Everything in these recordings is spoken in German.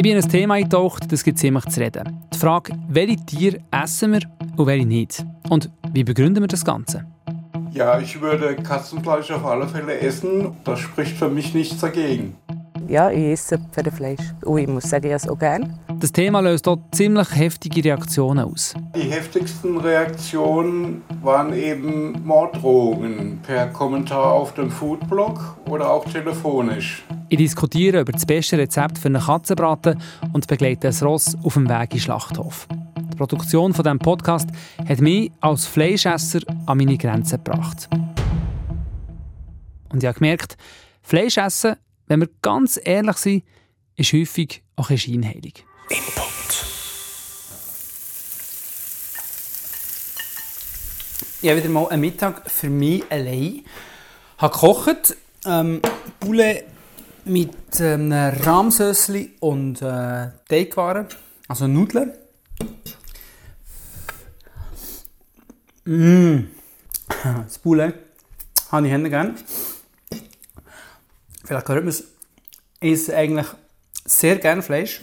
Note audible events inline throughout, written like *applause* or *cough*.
Ich bin in ein Thema eingetaucht, das gibt ziemlich zu reden. Die Frage, welche Tiere essen wir und welche nicht? Und wie begründen wir das Ganze? Ja, ich würde Katzenfleisch auf alle Fälle essen. Das spricht für mich nichts dagegen. Ja, ich esse Pferdefleisch. Und ich muss sagen, ich esse es auch gerne. Das Thema löst dort ziemlich heftige Reaktionen aus. Die heftigsten Reaktionen waren eben Morddrohungen per Kommentar auf dem Foodblog oder auch telefonisch. Ich diskutiere über das beste Rezept für einen Katzenbraten und begleite ein Ross auf dem Weg in den Schlachthof. Die Produktion von diesem Podcast hat mich als Fleischesser an meine Grenzen gebracht. Und ich habe gemerkt, Fleischessen, wenn wir ganz ehrlich sind, ist häufig auch ein scheinheilig. Input. Ich habe wieder mal einen Mittag für mich allein. Ich habe gekocht, ähm, Poulet mit ähm, Rahmsösli und äh, Teigwaren, also Nudeln. Mmh. Das Poulet habe ich gerne. Vielleicht hört man es. Ich esse eigentlich sehr gerne Fleisch.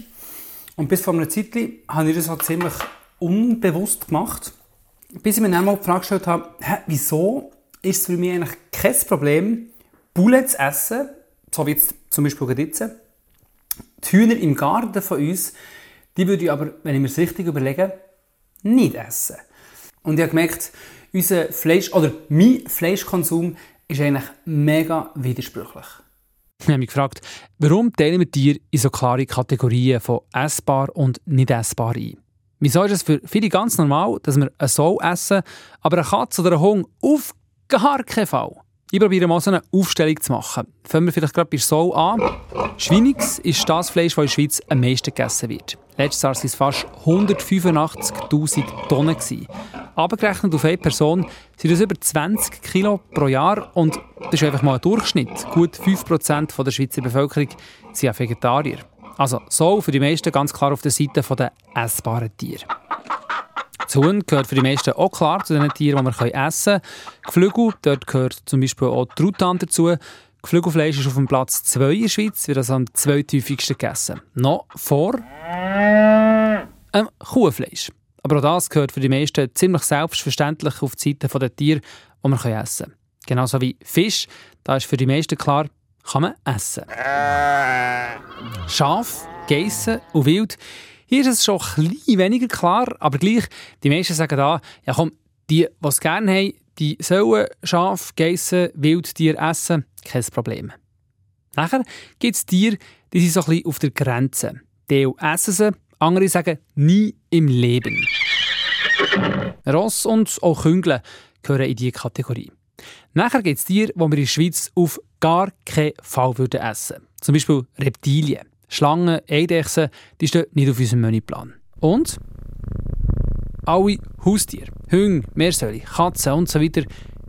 Und bis vor einer Zeit habe ich das halt ziemlich unbewusst gemacht. Bis ich mir dann mal die Frage gestellt habe, hä, wieso ist es für mich eigentlich kein Problem, Bulle zu essen, so wie jetzt zum Beispiel jetzt. Die Hühner im Garten von uns, die würde ich aber, wenn ich mir es richtig überlege, nicht essen. Und ich habe gemerkt, unser Fleisch, oder mein Fleischkonsum ist eigentlich mega widersprüchlich. Ich habe mich gefragt, warum teilen wir Tiere in so klare Kategorien von essbar und nicht essbar ein? Wieso ist es für viele ganz normal, dass wir eine Sau essen, aber eine Katze oder einen Hund auf gar keinen Fall? Ich probiere mal so eine Aufstellung zu machen. Fangen wir vielleicht gerade bei Sau an. Schweinix ist das Fleisch, das in der Schweiz am meisten gegessen wird. Letztes Jahr waren es fast 185'000 Tonnen. Abgerechnet auf eine Person sind das über 20 Kilo pro Jahr und das ist einfach mal ein Durchschnitt. Gut 5% der Schweizer Bevölkerung sind Vegetarier. Also so für die meisten ganz klar auf der Seite der essbaren Tiere. Das Huhn gehört für die meisten auch klar zu den Tieren, die man essen kann. Geflügel, dort gehört zum Beispiel auch die Truthahn dazu. Geflügelfleisch ist auf dem Platz 2 in der Schweiz, wird also am zweithäufigsten gegessen. Noch vor ähm, Kuhfleisch. Aber auch das gehört für die meisten ziemlich selbstverständlich auf die Seite der Tiere, die man essen kann. Genauso wie Fisch, da ist für die meisten klar, kann man essen. Schaf, Geissen und Wild hier ist es schon ein bisschen weniger klar, aber gleich, die meisten sagen da, ja komm, die, die es gerne haben, die sollen Schaf, Geissen, Wildtiere essen, kein Problem. Nachher gibt es Tiere, die sind so ein bisschen auf der Grenze. Die essen sie, andere sagen nie im Leben. Ross und auch Küngle gehören in diese Kategorie. Nachher gibt es Tiere, die wir in der Schweiz auf gar keinen Fall essen würden. Zum Beispiel Reptilien. Schlangen, Eidechsen, die stehen nicht auf unserem Menüplan. Und alle Haustiere, Hunde, Meersäule, Katzen und so weiter,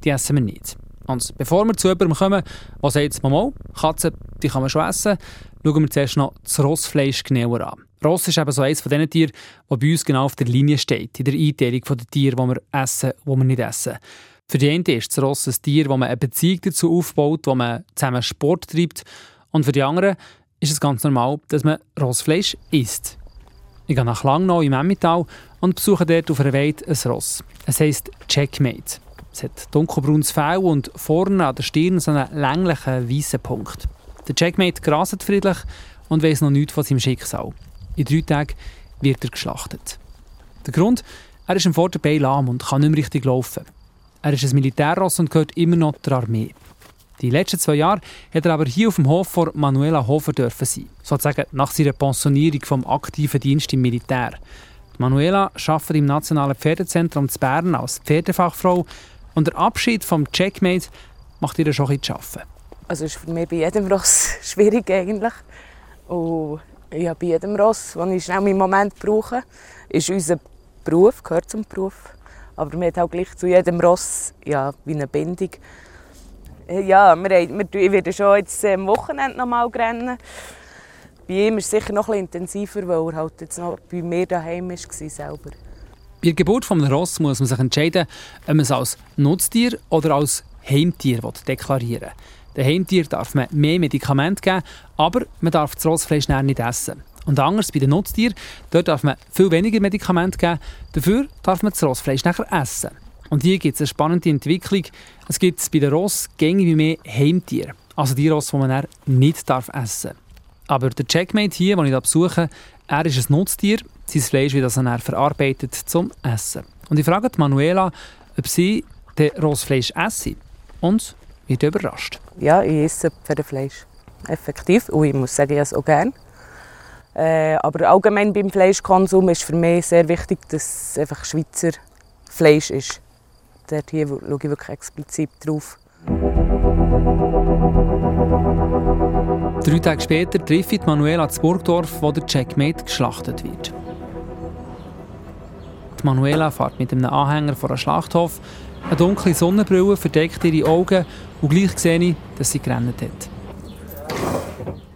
die essen wir nicht. Und bevor wir zu jemandem kommen, was sagt mal, Katzen, die kann man schon essen, schauen wir zuerst noch das Rossfleisch genauer an. Ross ist eben so eines von diesen Tieren, das bei uns genau auf der Linie steht, in der Einteilung der Tiere, die wir essen, die wir nicht essen. Für die einen ist das Ross ein Tier, wo man eine Beziehung dazu aufbaut, wo man zusammen Sport treibt. Und für die anderen ist es ganz normal, dass man Rossfleisch isst. Ich gehe nach Langnau im Emmental und besuche dort auf einer Weide ein Ross. Es heisst Checkmate. Es hat dunkelbraunes Fell und vorne an der Stirn so einen länglichen weißen Punkt. Der Checkmate graset friedlich und weiß noch nichts von seinem Schicksal. In drei Tagen wird er geschlachtet. Der Grund? Er ist im Vorderbein lahm und kann nicht mehr richtig laufen. Er ist ein Militärross und gehört immer noch der Armee. Die letzten zwei Jahre hat er aber hier auf dem Hof von Manuela Hofer dürfen sein. Sozusagen nach seiner Pensionierung vom aktiven Dienst im Militär. Manuela arbeitet im Nationalen Pferdezentrum zu Bern als Pferdefachfrau und der Abschied vom Checkmate macht ihr schon ein zu arbeiten. Also ist für mich bei jedem Ross *laughs* schwierig eigentlich. Und ja, bei jedem Ross, das ich schnell im Moment brauche, ist unser Beruf, gehört zum Beruf. Aber man hat auch gleich zu jedem Ross ja, wie eine Bindung. Ja, wir, wir, ich werde schon jetzt am Wochenende noch mal rennen. Bei ihm ist es sicher noch ein intensiver, weil er halt jetzt noch bei mir daheim war selber. Bei der Geburt eines Ross muss man sich entscheiden, ob man es als Nutztier oder als Heimtier deklarieren will. Dem Heimtier darf man mehr Medikamente geben, aber man darf das Rossfleisch nicht essen. Und anders bei den Nutztieren, dort darf man viel weniger Medikamente geben, dafür darf man das Rossfleisch nachher essen. Und hier gibt es eine spannende Entwicklung. Es gibt bei den Ross gängig wie mehr Heimtiere. Also die Ross, die man nicht darf essen darf. Aber der Checkmate hier, den ich hier besuche, er ist ein Nutztier. Sein Fleisch wird also dann verarbeitet zum Essen. Und ich frage Manuela, ob sie den Rossfleisch essen. Und wird überrascht. Ja, ich esse Pferdefleisch. Effektiv. Und ich muss sagen, ich esse auch gerne. Äh, aber allgemein beim Fleischkonsum ist für mich sehr wichtig, dass es einfach Schweizer Fleisch ist. Dort hier schaue ich wirklich explizit drauf. Drei Tage später trifft Manuela das Burgdorf, wo der Checkmate geschlachtet wird. Die Manuela fährt mit einem Anhänger vor einem Schlachthof. Eine dunkle Sonnenbrille verdeckt ihre Augen und gleich sehe ich, dass sie gerannt hat.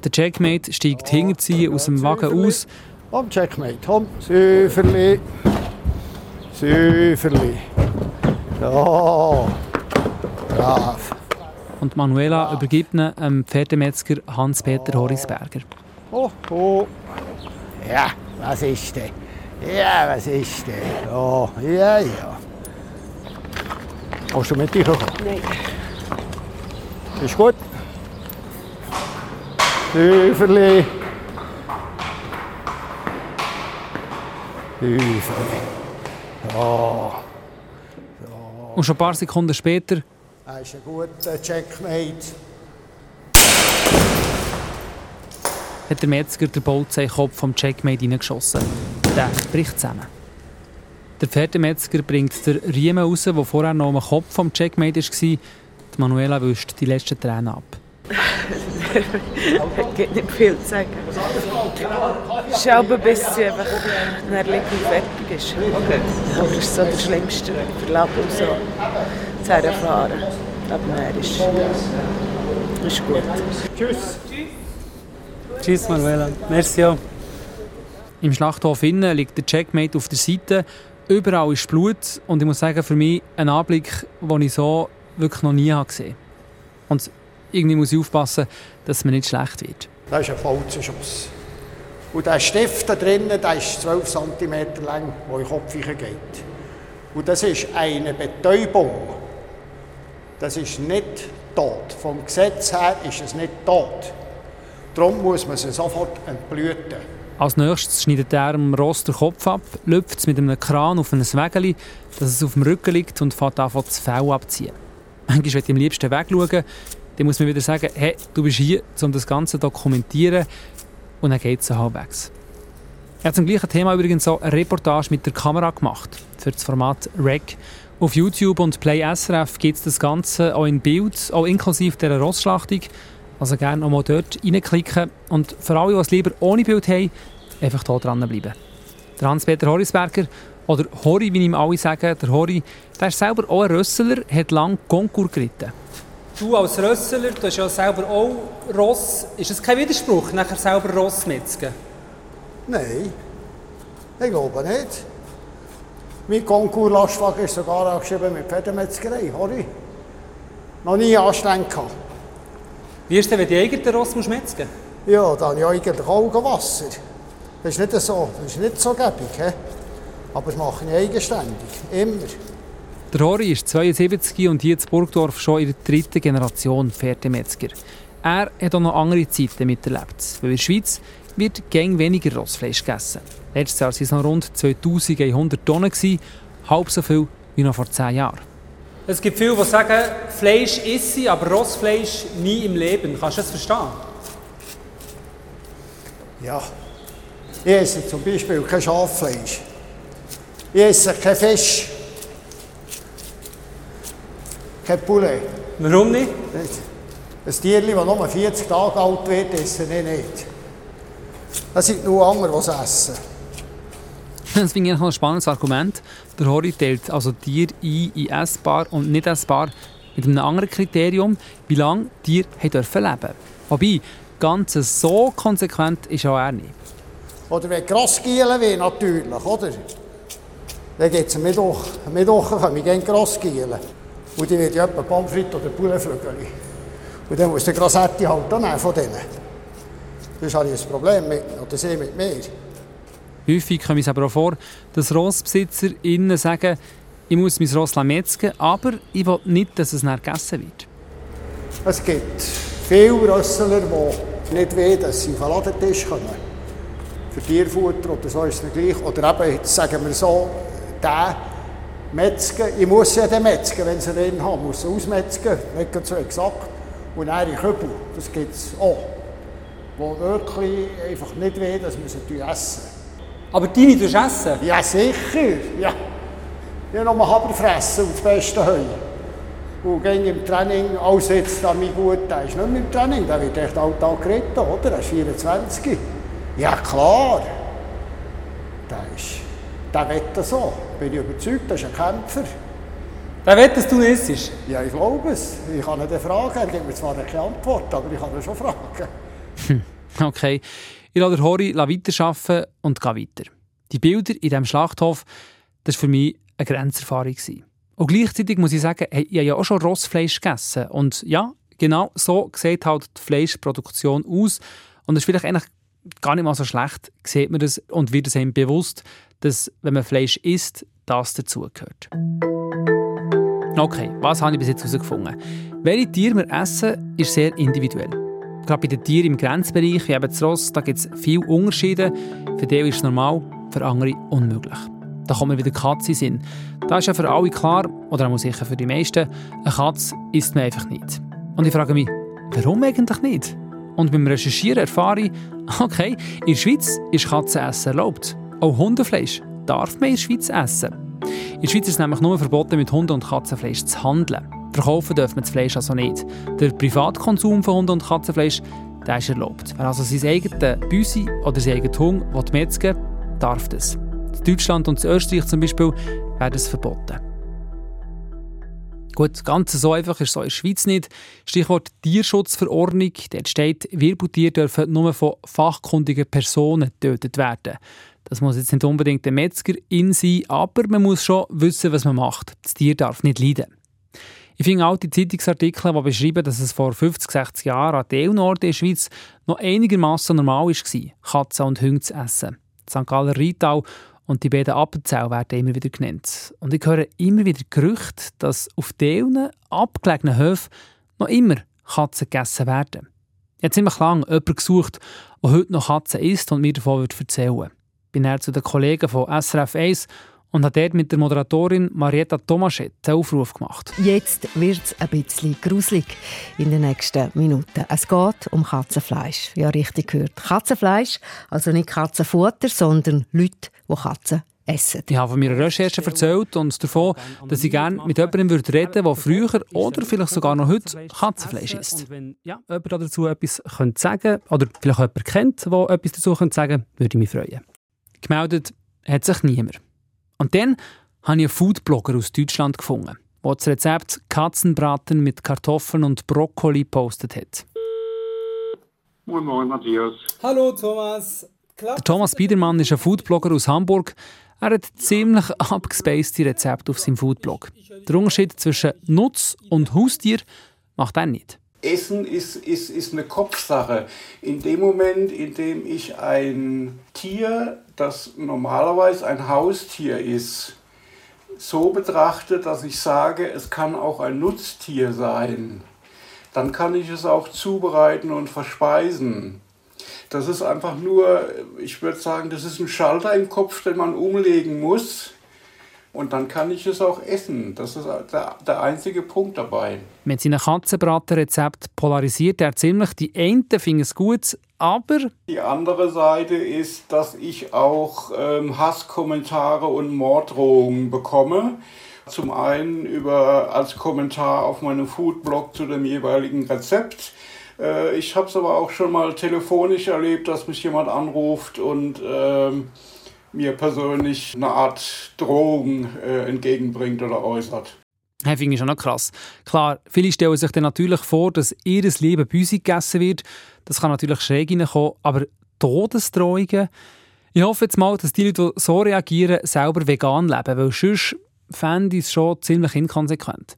Der Checkmate steigt hinter sie aus dem Wagen aus. Komm, Checkmate, komm. Süferli. Süferli. Ja. Brav. Und Manuela übergibt ihn dem Pferdemetzger Hans-Peter Horisberger. Oh, oh. Ja, was ist denn? Ja, was ist denn? Oh, ja, ja. Hast du mit dir gekommen? Nein. Ist gut? Hüferli. Hüferli. Ja. Und schon ein paar Sekunden später Das ist ein guter Checkmate. hat der Metzger den Bolzei-Kopf vom Checkmate hineingeschossen. Der bricht zusammen. Der Pferdemetzger bringt den Riemen raus, der vorher noch am Kopf vom Checkmate war. Die Manuela wischt die letzten Tränen ab. *laughs* Es gibt nicht viel zu sagen. Schauen, bis sie einfach nach Liegen fertig ist. Aber das ist so der schlimmste Verlauf, so zu erfahren. Aber nein, ist, ist gut. Tschüss. Tschüss, Manuela. Merci. auch. Im Schlachthof innen liegt der Checkmate auf der Seite. Überall ist Blut. Und ich muss sagen, für mich ein Anblick, den ich so wirklich noch nie gesehen habe. Und irgendwie muss ich aufpassen, dass mir nicht schlecht wird. Das ist ein Bolzenschuss. Und der Stift da drinnen, der ist 12 cm lang, der in den Kopf geht. Und das ist eine Betäubung. Das ist nicht tot. Vom Gesetz her ist es nicht tot. Darum muss man sie sofort entblüten. Als nächstes schneidet er dem Ross den Kopf ab, lüpft es mit einem Kran auf ein Wägeli, dass es auf dem Rücken liegt und fährt an, das Fell abziehen. Manchmal ich am liebsten wegschauen, dann muss man wieder sagen, hey, du bist hier, um das Ganze zu dokumentieren. Und dann geht es halbwegs. Er hat zum gleichen Thema übrigens so eine Reportage mit der Kamera gemacht, für das Format REC. Auf YouTube und Play SRF gibt es das Ganze auch in Bild, auch inklusive dieser Rossschlachtung. Also gerne auch mal dort reinklicken. Und für alle, die es lieber ohne Bild haben, einfach hier dranbleiben. Der Hans-Peter Horisberger, oder Hori, wie ihm alle sagen, der Hori, der ist selber auch ein Rössler, hat lange Konkurs geritten. Du als Rössler, du hast ja selber auch Ross. Ist es kein Widerspruch, nachher selber Ross metzgen? Nein, ich glaube nicht. Mein Konkurslastwagen ist sogar angeschrieben mit Pferdemetzgerei. Hori. Noch nie anstrengend gehabt. Wie ist denn, wenn du die eigenen Ross musst metzgen Ja, dann habe ich eigentlich Augenwasser. Das ist nicht so, das ist nicht so gäbig. he? Aber das mache ich eigenständig. Immer. Der Hori ist 72 und hier in Burgdorf schon in der dritten Generation Pferdemetzger. Er hat auch noch andere Zeiten miterlebt. Weil in der Schweiz wird gäng weniger Rossfleisch gegessen. Letztes Jahr waren es noch rund 2100 Tonnen, gewesen, halb so viel wie noch vor 10 Jahren. Es gibt viele, die sagen, Fleisch esse aber Rossfleisch nie im Leben. Kannst du das verstehen? Ja. Ich esse zum Beispiel kein Schaffleisch. Ich esse kein Fisch. Kein Poulet. Warum nicht? Ein Tierchen, das nur 40 Tage alt wird, esse ich nicht. Das sind nur andere, die es essen. *laughs* Das finde ich noch ein spannendes Argument. Der Hori teilt also Tiere ein in essbar und nicht essbar mit einem anderen Kriterium, wie lange Tiere haben dürfen leben Wobei, ganz so konsequent ist auch er nicht. Oder wenn Grossgielen will, natürlich, oder? Dann gibt es am Mittwoch, am Mittwoch kommen wir gerne Grossgielen. Und die wird ja etwa Pommes frites oder Pouletflügel. Und dann muss der Grossetti halt auch nehmen von denen. Sonst habe ich ein Problem mit oder sie mit mir. Häufig kommt es aber auch vor, dass Rossbesitzer innen sagen, ich muss mein Ross metzgen, aber ich will nicht, dass es nicht gegessen wird. Es gibt viele Rössler, die nicht wollen, dass sie auf den Ladentisch kommen. Für Tierfutter oder so ist es gleich. Oder eben, jetzt sagen wir so, der Metzger, ich muss ja den Metzger, wenn sie den haben, muss ihn ausmetzgen, nicht so exakt. Und in Kübel, das gibt es auch. Die wirklich einfach nicht wollen, dass wir sie essen. Aber deine tust du essen? Ja, sicher. Ja. Ich habe noch Haber fressen und das beste Heu. Und ging im Training, alles jetzt an mich gut, der ist nicht mehr im Training, der wird echt Alltag geritten, oder? Der ist 24. Ja, klar. Der ist, der wette so. Bin ich überzeugt, der ist ein Kämpfer. Der wette, dass du isst? Ja, ich glaube es. Ich kann ihn fragen, er gibt mir zwar keine Antwort, aber ich kann ihn schon fragen. Hm, okay. Ich lasse Hori weiterarbeiten und gehe weiter. Die Bilder in diesem Schlachthof, das war für mich eine Grenzerfahrung. Und gleichzeitig muss ich sagen, hey, ich habe ja auch schon Rossfleisch gegessen. Und ja, genau so sieht halt die Fleischproduktion aus. Und es ist vielleicht eigentlich gar nicht mal so schlecht, sieht man das und wird es einem bewusst, dass, wenn man Fleisch isst, das dazugehört. Okay, was habe ich bis jetzt herausgefunden? Welche Tiere wir essen, ist sehr individuell. Gerade bei den Tieren im Grenzbereich, wie eben das Ross, da gibt es viele Unterschiede. Für die ist es normal, für andere unmöglich. Da kommen wir wieder Katze in Da ist ja für alle klar, oder auch sicher für die meisten, eine Katze isst man einfach nicht. Und ich frage mich, warum eigentlich nicht? Und beim Recherchieren erfahre ich, okay, in der Schweiz ist Katzenessen erlaubt. Auch Hundefleisch darf man in der Schweiz essen. In der Schweiz ist es nämlich nur verboten, mit Hunde- und Katzenfleisch zu handeln. Verkaufen dürfen wir das Fleisch also nicht. Der Privatkonsum von Hunde- und Katzenfleisch der ist erlaubt. Wer also sein eigenes Büsi oder sein eigenes Hund metzgen will, darf das. In Deutschland und in Österreich zum Beispiel werden es verboten. Gut, ganz so einfach ist es in der Schweiz nicht. Stichwort Tierschutzverordnung. Dort steht, Wirbeltiere dürfen nur von fachkundigen Personen getötet werden. Das muss jetzt nicht unbedingt der Metzger in sein, aber man muss schon wissen, was man macht. Das Tier darf nicht leiden. Ich finde alte Zeitungsartikel, die beschreiben, dass es vor 50, 60 Jahren an Teilnorden in der Schweiz noch einigermaßen normal war, Katzen und Hunde zu essen. St. Galler Rietau und die beiden Appenzell werden immer wieder genannt. Und ich höre immer wieder Gerüchte, dass auf diesen abgelegenen Höfen noch immer Katzen gegessen werden. Ich habe ziemlich lange jemanden gesucht, der heute noch Katzen isst und mir davon erzählen würde. Ich bin zu den Kollegen von SRF 1 und hat dort mit der Moderatorin Marietta Tomaschet einen Aufruf gemacht. Jetzt wird es ein bisschen gruselig in den nächsten Minuten. Es geht um Katzenfleisch. Ja, richtig gehört. Katzenfleisch, also nicht Katzenfutter, sondern Leute, die Katzen essen. Ich habe von meiner Recherche erzählt und davon, dass ich gerne mit jemandem reden würde, der früher oder vielleicht sogar noch heute Katzenfleisch isst. Und wenn ja, jemand dazu etwas könnte sagen oder vielleicht jemand kennt, der etwas dazu könnte sagen würde ich mich freuen. Gemeldet hat sich niemand. Und dann habe ich einen Foodblogger aus Deutschland gefunden, der das Rezept Katzenbraten mit Kartoffeln und Brokkoli postet hat. Moin Moin, Matthias. Hallo Thomas. Der Thomas Biedermann ist ein Foodblogger aus Hamburg. Er hat ziemlich abgespacede Rezepte auf seinem Foodblog. Der Unterschied zwischen Nutz und Haustier macht er nicht. Essen ist, ist, ist eine Kopfsache. In dem Moment, in dem ich ein Tier, das normalerweise ein Haustier ist, so betrachte, dass ich sage, es kann auch ein Nutztier sein, dann kann ich es auch zubereiten und verspeisen. Das ist einfach nur, ich würde sagen, das ist ein Schalter im Kopf, den man umlegen muss. Und dann kann ich es auch essen. Das ist der, der einzige Punkt dabei. Mit seinem Katzenbratenrezept polarisiert er ziemlich. Die einen finden es gut, aber... Die andere Seite ist, dass ich auch ähm, Hasskommentare und Morddrohungen bekomme. Zum einen über, als Kommentar auf meinem Foodblog zu dem jeweiligen Rezept. Äh, ich habe es aber auch schon mal telefonisch erlebt, dass mich jemand anruft und... Ähm, mir persönlich eine Art Drohung äh, entgegenbringt oder äußert. Das finde ich schon noch krass. Klar, viele stellen sich dann natürlich vor, dass ihr Leben Büsi gegessen wird. Das kann natürlich schräg reinkommen, aber Todesdrohungen... Ich hoffe jetzt mal, dass die Leute, die so reagieren, selber vegan leben, weil sonst fände ich es schon ziemlich inkonsequent.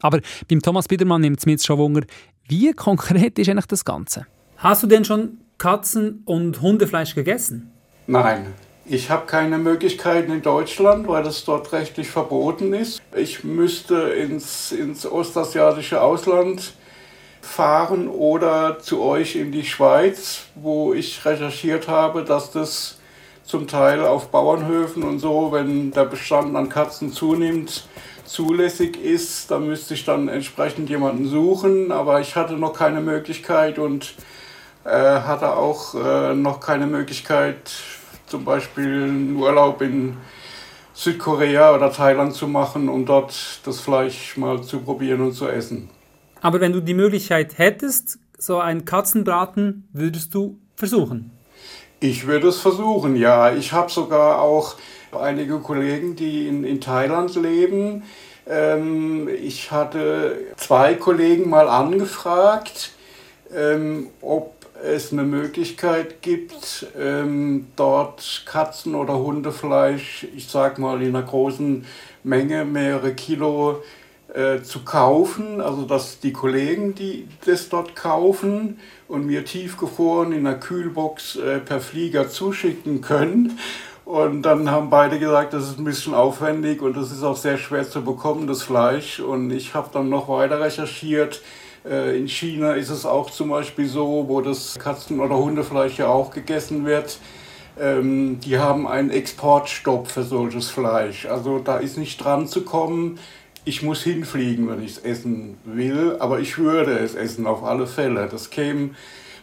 Aber beim Thomas Biedermann nimmt es mir jetzt schon Wunder, wie konkret ist eigentlich das Ganze? Hast du denn schon Katzen- und Hundefleisch gegessen? Nein. Ich habe keine Möglichkeiten in Deutschland, weil das dort rechtlich verboten ist. Ich müsste ins, ins ostasiatische Ausland fahren oder zu euch in die Schweiz, wo ich recherchiert habe, dass das zum Teil auf Bauernhöfen und so, wenn der Bestand an Katzen zunimmt, zulässig ist. Da müsste ich dann entsprechend jemanden suchen, aber ich hatte noch keine Möglichkeit und äh, hatte auch äh, noch keine Möglichkeit, zum Beispiel einen Urlaub in Südkorea oder Thailand zu machen, um dort das Fleisch mal zu probieren und zu essen. Aber wenn du die Möglichkeit hättest, so einen Katzenbraten, würdest du versuchen? Ich würde es versuchen, ja. Ich habe sogar auch einige Kollegen, die in, in Thailand leben. Ähm, ich hatte zwei Kollegen mal angefragt, ähm, ob es eine Möglichkeit gibt, ähm, dort Katzen- oder Hundefleisch, ich sag mal in einer großen Menge, mehrere Kilo, äh, zu kaufen. Also dass die Kollegen, die das dort kaufen und mir tiefgefroren in einer Kühlbox äh, per Flieger zuschicken können. Und dann haben beide gesagt, das ist ein bisschen aufwendig und das ist auch sehr schwer zu bekommen, das Fleisch. Und ich habe dann noch weiter recherchiert. Äh, in China ist es auch zum Beispiel so, wo das Katzen- oder Hundefleisch ja auch gegessen wird. Ähm, die haben einen Exportstopp für solches Fleisch. Also da ist nicht dran zu kommen. Ich muss hinfliegen, wenn ich es essen will, aber ich würde es essen auf alle Fälle. Das käme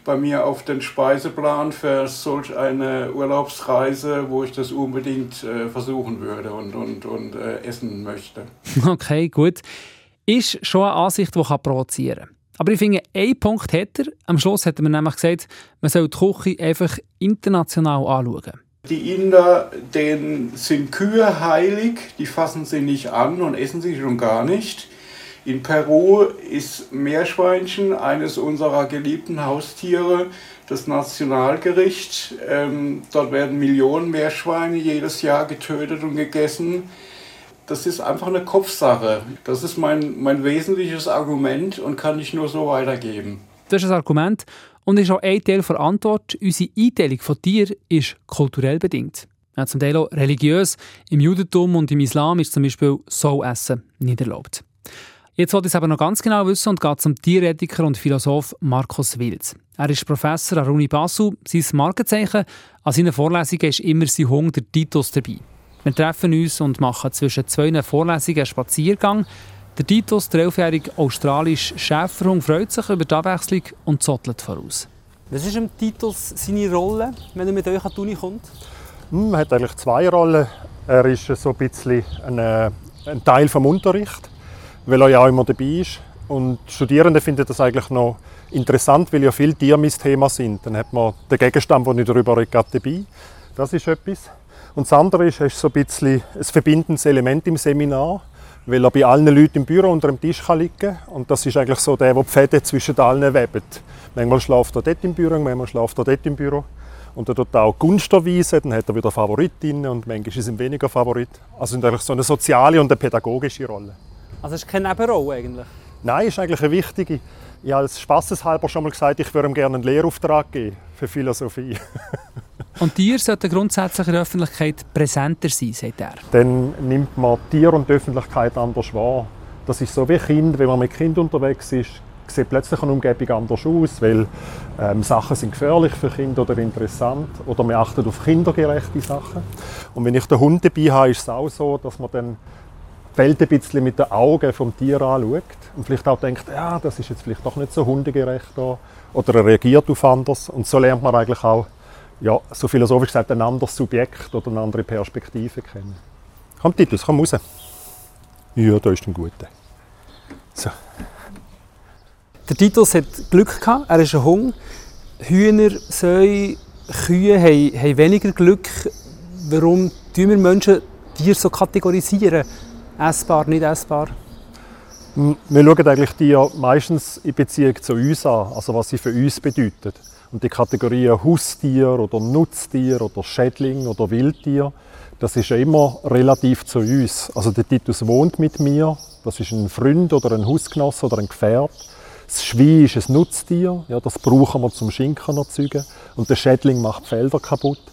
bei mir auf den Speiseplan für solch eine Urlaubsreise, wo ich das unbedingt äh, versuchen würde und, und, und äh, essen möchte. *laughs* Okay, gut. Ist schon eine Ansicht, die provozieren kann. Aber ich finde, einen Punkt hat er. Am Schluss hat er mir nämlich gesagt, man soll die Küche einfach international anschauen. Die Inder, denen sind Kühe heilig, die fassen sie nicht an und essen sie schon gar nicht. In Peru ist Meerschweinchen eines unserer geliebten Haustiere, das Nationalgericht. Ähm, dort werden Millionen Meerschweine jedes Jahr getötet und gegessen. Das ist einfach eine Kopfsache. Das ist mein, mein wesentliches Argument und kann ich nur so weitergeben. Das ist ein Argument und ist auch ein Teil der Antwort. Unsere Einteilung von Tieren ist kulturell bedingt. Ja, zum Teil auch religiös. Im Judentum und im Islam ist zum Beispiel So-Essen nicht erlaubt. Jetzt wollte ich es aber noch ganz genau wissen und geht zum Tierethiker und Philosoph Markus Wilz. Er ist Professor an der Uni Basel. Sein Markenzeichen an seinen Vorlesungen ist immer sein Hunger, der Titus dabei. Wir treffen uns und machen zwischen zwei Vorlesungen einen Spaziergang. Der Titus, der elfjährige australische Schäferhund, freut sich über die Abwechslung und zottelt voraus. Was ist im Titus seine Rolle, wenn er mit euch an die Uni kommt? Hm, er hat eigentlich zwei Rollen. Er ist so ein bisschen ein, äh, ein Teil des Unterrichts weil er ja auch immer dabei ist. Und Studierende finden das eigentlich noch interessant, weil ja viele Tiere mein Thema sind. Dann hat man den Gegenstand, den ich darüber rede, dabei. Das ist etwas. Und das andere ist, er ist so ein bisschen ein verbindendes Element im Seminar, weil er bei allen Leuten im Büro unter dem Tisch kann liegen kann. Und das ist eigentlich so der, der die Fäden zwischen allen webt. Manchmal schläft er dort im Büro, manchmal schläft er dort im Büro. Und er tut auch Gunst erweisen, dann hat er wieder Favoritinnen und manchmal ist es ihm weniger Favorit. Also eigentlich so eine soziale und eine pädagogische Rolle. Also es ist keine Nebenrolle eigentlich? Nein, ist eigentlich eine wichtige. Ich habe als spaßeshalber schon mal gesagt, ich würde ihm gerne einen Lehrauftrag geben für Philosophie. *laughs* und Tiere sollten grundsätzlich in der Öffentlichkeit präsenter sein, sagt er. Dann nimmt man Tier und die Öffentlichkeit anders wahr. Das ist so wie Kind, wenn man mit Kind unterwegs ist, sieht plötzlich eine Umgebung anders aus, weil ähm, Sachen sind gefährlich für Kinder oder interessant oder man achtet auf kindergerechte Sachen. Und wenn ich den Hund dabei habe, ist es auch so, dass man dann die Welt ein bisschen mit den Augen vom Tier anschaut und vielleicht auch denkt, ja, das ist jetzt vielleicht doch nicht so hundegerecht da. oder er reagiert auf anders und so lernt man eigentlich auch, ja, so philosophisch gesagt, ein anderes Subjekt oder eine andere Perspektive kennen. Komm Titus, komm raus. Ja, da ist ein guter. So. Der Titus hat Glück gehabt, er ist ein Hund. Hühner, Säue, Kühe haben, haben weniger Glück. Warum tun wir Menschen Tiere so kategorisieren? Essbar, nicht essbar? Wir schauen eigentlich die meistens in Beziehung zu uns an, also was sie für uns bedeuten. Und die Kategorien Haustier oder Nutztier oder Schädling oder Wildtier, das ist ja immer relativ zu uns. Also der Titus wohnt mit mir, das ist ein Freund oder ein Hausgenosse oder ein Gefährt. Das Schwein ist ein Nutztier, ja, das brauchen wir zum Schinken erzeugen. Und der Schädling macht die Felder kaputt.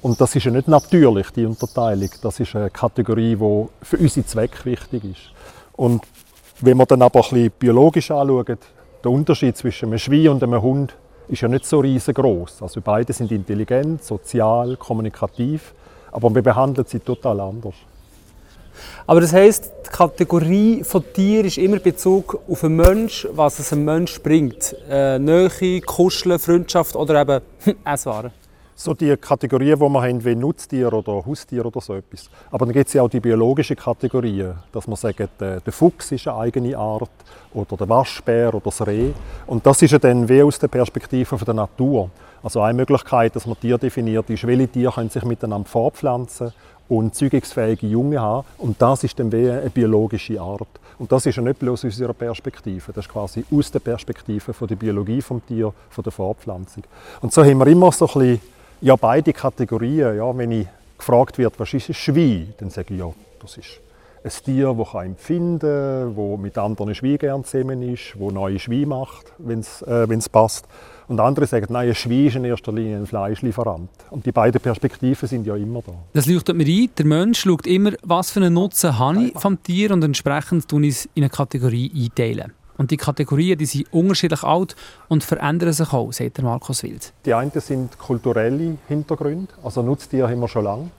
Und das ist ja nicht natürlich, die Unterteilung. Das ist eine Kategorie, die für unsere Zwecke wichtig ist. Und wenn wir dann aber ein bisschen biologisch anschauen, der Unterschied zwischen einem Schwein und einem Hund ist ja nicht so riesengroß. Also beide sind intelligent, sozial, kommunikativ, aber wir behandeln sie total anders. Aber das heisst, die Kategorie von Tier ist immer Bezug auf einen Mensch, was es einem Mensch bringt. Äh, Nähe, Kuscheln, Freundschaft oder eben *laughs* Esswaren so die Kategorien, die wir haben, wie Nutztier oder Haustier oder so etwas. Aber dann gibt es ja auch die biologischen Kategorien, dass man sagt, der, der Fuchs ist eine eigene Art oder der Waschbär oder das Reh. Und das ist ja dann wie aus der Perspektive der Natur. Also eine Möglichkeit, dass man Tiere definiert, ist, welche Tiere können sich miteinander fortpflanzen und zeugungsfähige Junge haben. Und das ist dann wie eine biologische Art. Und das ist ja nicht bloß aus unserer Perspektive, das ist quasi aus der Perspektive von der Biologie des Tieres, von der Fortpflanzung. Und so haben wir immer so ein bisschen ja, beide Kategorien. Ja, wenn ich gefragt wird, was ist ein Schwein, dann sage ich ja, das ist ein Tier, das kann empfinden kann, das mit anderen Schweinen gerne zusammen ist, das neue Schweine macht, wenn es äh, passt. Und andere sagen, nein, ein Schwein ist in erster Linie ein Fleischlieferant. Und die beiden Perspektiven sind ja immer da. Das leuchtet mir ein. Der Mensch schaut immer, was für einen Nutzen habe ich vom Tier und entsprechend tun ich es in eine Kategorie einteilen. Und die Kategorien die sind unterschiedlich alt und verändern sich auch, sagt Markus Wild. Die einen sind kulturelle Hintergründe, also Nutztiere haben wir schon lange.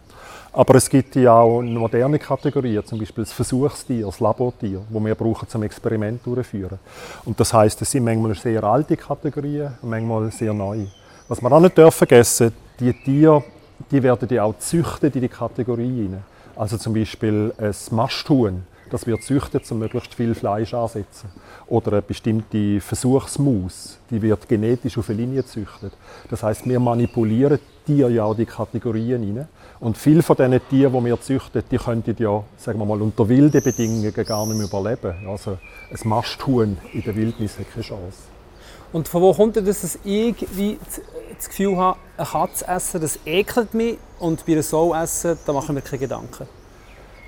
Aber es gibt ja auch moderne Kategorien, zum Beispiel das Versuchstier, das Labortier, das wir brauchen zum Experiment durchführen. Und das heißt, es sind manchmal sehr alte Kategorien und manchmal sehr neue. Was wir auch nicht vergessen die Tiere, die werden ja auch züchtet in die Kategorie hinein. Also zum Beispiel ein Masthuhn das wird züchtet, um möglichst viel Fleisch ansetzen. Oder eine bestimmte Versuchsmaus, die wird genetisch auf eine Linie gezüchtet. Das heißt, wir manipulieren Tiere ja auch die Kategorien hinein. Und viele von diesen Tieren, die wir züchten, die könnten ja, sagen wir mal, unter wilden Bedingungen gar nicht mehr überleben. Also ein Masthuhn in der Wildnis hat keine Chance. Und von wo kommt denn das, dass ich wie das Gefühl habe, eine Katze essen, das ekelt mich und bei einer Sau essen, da machen wir keine Gedanken?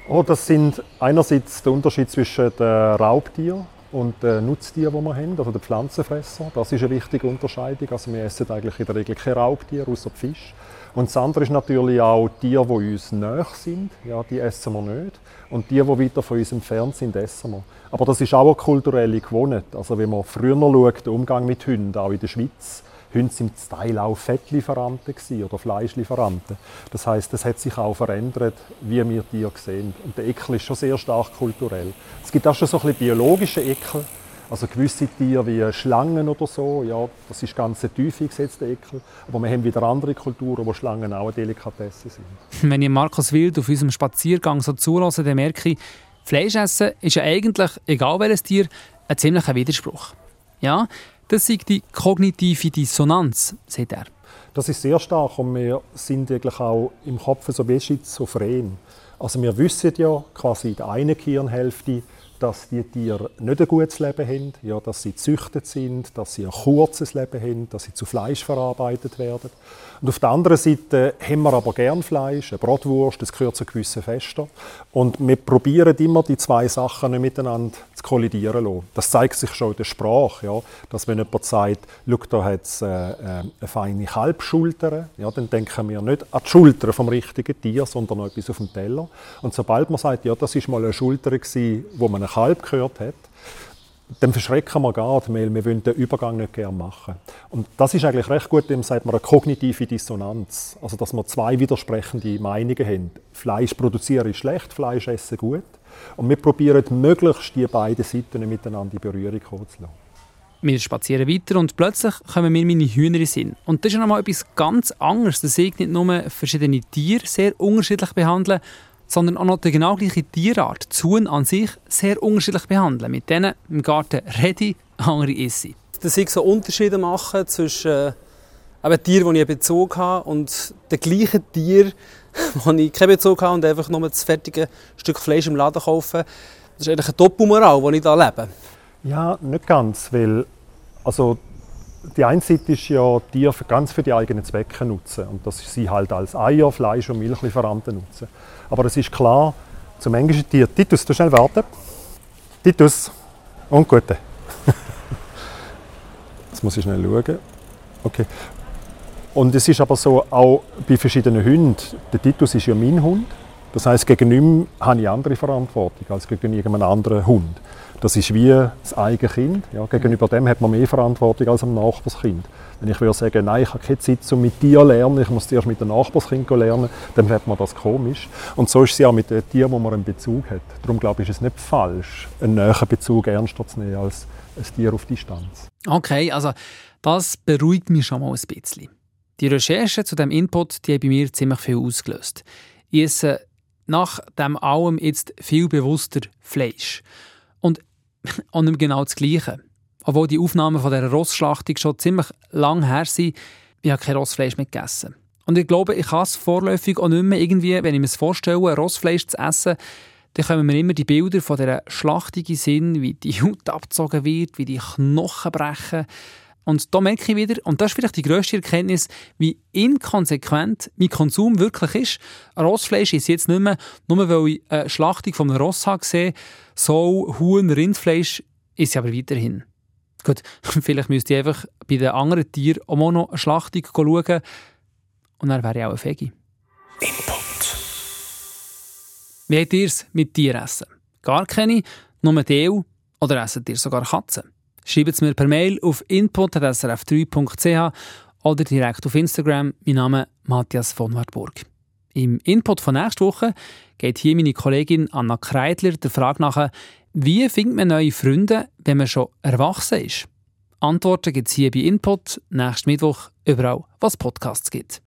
Oh, das sind einerseits der Unterschied zwischen den Raubtieren und den Nutztieren, die wir haben, also den Pflanzenfresser. Das ist eine wichtige Unterscheidung. Also wir essen eigentlich in der Regel keine Raubtiere, außer Fisch. Und das andere ist natürlich auch Tiere, die uns näher sind. Ja, die essen wir nicht. Und die, die weiter von uns entfernt sind, essen wir. Aber das ist auch eine kulturelle Gewohnheit. Also wenn man früher schaut, der Umgang mit Hunden, auch in der Schweiz, Hunde sind zum Teil auch Fettlieferanten oder Fleischlieferanten. Das heißt, es hat sich auch verändert, wie wir Tiere sehen. Und der Ekel ist schon sehr stark kulturell. Es gibt auch schon so ein bisschen biologische Ekel. Also gewisse Tiere wie Schlangen oder so, ja, das ist ganz tief eingesetzter Ekel. Aber wir haben wieder andere Kulturen, wo Schlangen auch eine Delikatesse sind. *laughs* Wenn ich Markus Wild auf unserem Spaziergang so zulasse, dann merke ich, Fleisch essen ist ja eigentlich, egal welches Tier, ein ziemlicher Widerspruch. Ja, das ist die kognitive Dissonanz, sagt er. Das ist sehr stark und wir sind eigentlich auch im Kopf so wie schizophren. Also wir wissen ja quasi in der einen Gehirnhälfte, dass die Tiere nicht ein gutes Leben haben, ja, dass sie züchtet sind, dass sie ein kurzes Leben haben, dass sie zu Fleisch verarbeitet werden. Und auf der anderen Seite haben wir aber gern Fleisch, eine Bratwurst, das gehört zu gewissen Festen. Und wir probieren immer, die zwei Sachen nicht miteinander zu kollidieren lassen. Das zeigt sich schon in der Sprache, ja, dass wenn jemand sagt, da hat es äh, äh, eine feine Kalbschulter, ja, dann denken wir nicht an die Schulter vom richtigen Tier, sondern noch etwas auf dem Teller. Und sobald man sagt, ja, das ist mal eine Schulter gewesen, wo man ein Kalb gehört hat, dann verschrecken wir gar, weil wir wollen den Übergang nicht gerne machen. Und das ist eigentlich recht gut, dem sagt man eine kognitive Dissonanz. Also, dass wir zwei widersprechende Meinungen haben. Fleisch produzieren ist schlecht, Fleisch essen gut. Und wir probieren möglichst die beiden Seiten miteinander in Berührung zu lassen. Wir spazieren weiter und plötzlich kommen mir meine Hühner in Sinn. Und das ist nochmal etwas ganz anderes. Das ich nicht nur verschiedene Tiere sehr unterschiedlich behandeln, sondern auch noch die genau gleiche Tierart, Zuhn an sich, sehr unterschiedlich behandeln. Mit denen im Garten rede ich, andere esse ich. Dass ich so Unterschiede machen zwischen äh, Tieren, die ich Bezug habe, und den gleichen Tieren, *laughs* wo ich keinen Bezug habe und einfach nur das fertige Stück Fleisch im Laden kaufe. Das ist eigentlich eine Doppelmoral, die ich hier lebe. Ja, nicht ganz, weil also die eine Seite ist ja, Tiere ganz für die eigenen Zwecke nutzen und das sie halt als Eier, Fleisch und Milchlieferanten nutzen. Aber es ist klar, zum englischen Tier, Titus, du schnell warten. Titus, und gute. *laughs* Jetzt muss ich schnell schauen. Okay. Und es ist aber so, auch bei verschiedenen Hunden, der Titus ist ja mein Hund. Das heißt, gegen ihn habe ich andere Verantwortung als gegen irgendeinen anderen Hund. Das ist wie das eigene Kind. Ja, gegenüber dem hat man mehr Verantwortung als am Nachbarskind. Wenn ich würde sagen, nein, ich habe keine Zeit, um mit dir zu lernen, ich muss zuerst mit dem Nachbarskind lernen, dann wird man das komisch. Und so ist es ja mit den Tieren, wo man einen Bezug hat. Darum glaube ich, ist es nicht falsch, einen näheren Bezug ernster zu nehmen als ein Tier auf Distanz. Okay, also das beruhigt mich schon mal ein bisschen. Die Recherche zu dem Input, die hat bei mir ziemlich viel ausgelöst. Ich esse nach dem allem jetzt viel bewusster Fleisch. Und *laughs* auch nicht genau das Gleiche. Obwohl die Aufnahmen von dieser Rossschlachtung schon ziemlich lang her sind, ich habe kein Rossfleisch mehr gegessen. Und ich glaube, ich kann es vorläufig auch nicht mehr irgendwie, wenn ich mir vorstelle, Rossfleisch zu essen, dann kommen mir immer die Bilder von dieser Schlachtung in Sinn, wie die Haut abgezogen wird, wie die Knochen brechen. Und da merke ich wieder, und das ist vielleicht die grösste Erkenntnis, wie inkonsequent mein Konsum wirklich ist. Rossfleisch ist jetzt nicht mehr, nur weil ich eine Schlachtung von einem Ross habe gesehen, so Huhn, Rindfleisch ist aber weiterhin. Gut, *laughs* vielleicht müsste ich einfach bei den anderen Tieren auch noch eine Schlachtung schauen und dann wäre ich auch ein Veggie. Input. Wie habt ihr es mit Tieressen? Gar keine, nur Teil oder essen ihr sogar Katzen? Schreibt es mir per Mail auf input.srf3.ch oder direkt auf Instagram. Mein Name ist Matthias von Wartburg. Im Input von nächster Woche geht hier meine Kollegin Anna Kreidler der Frage nach, wie findet man neue Freunde, wenn man schon erwachsen ist? Antworten gibt es hier bei Input nächsten Mittwoch überall, was Podcasts gibt.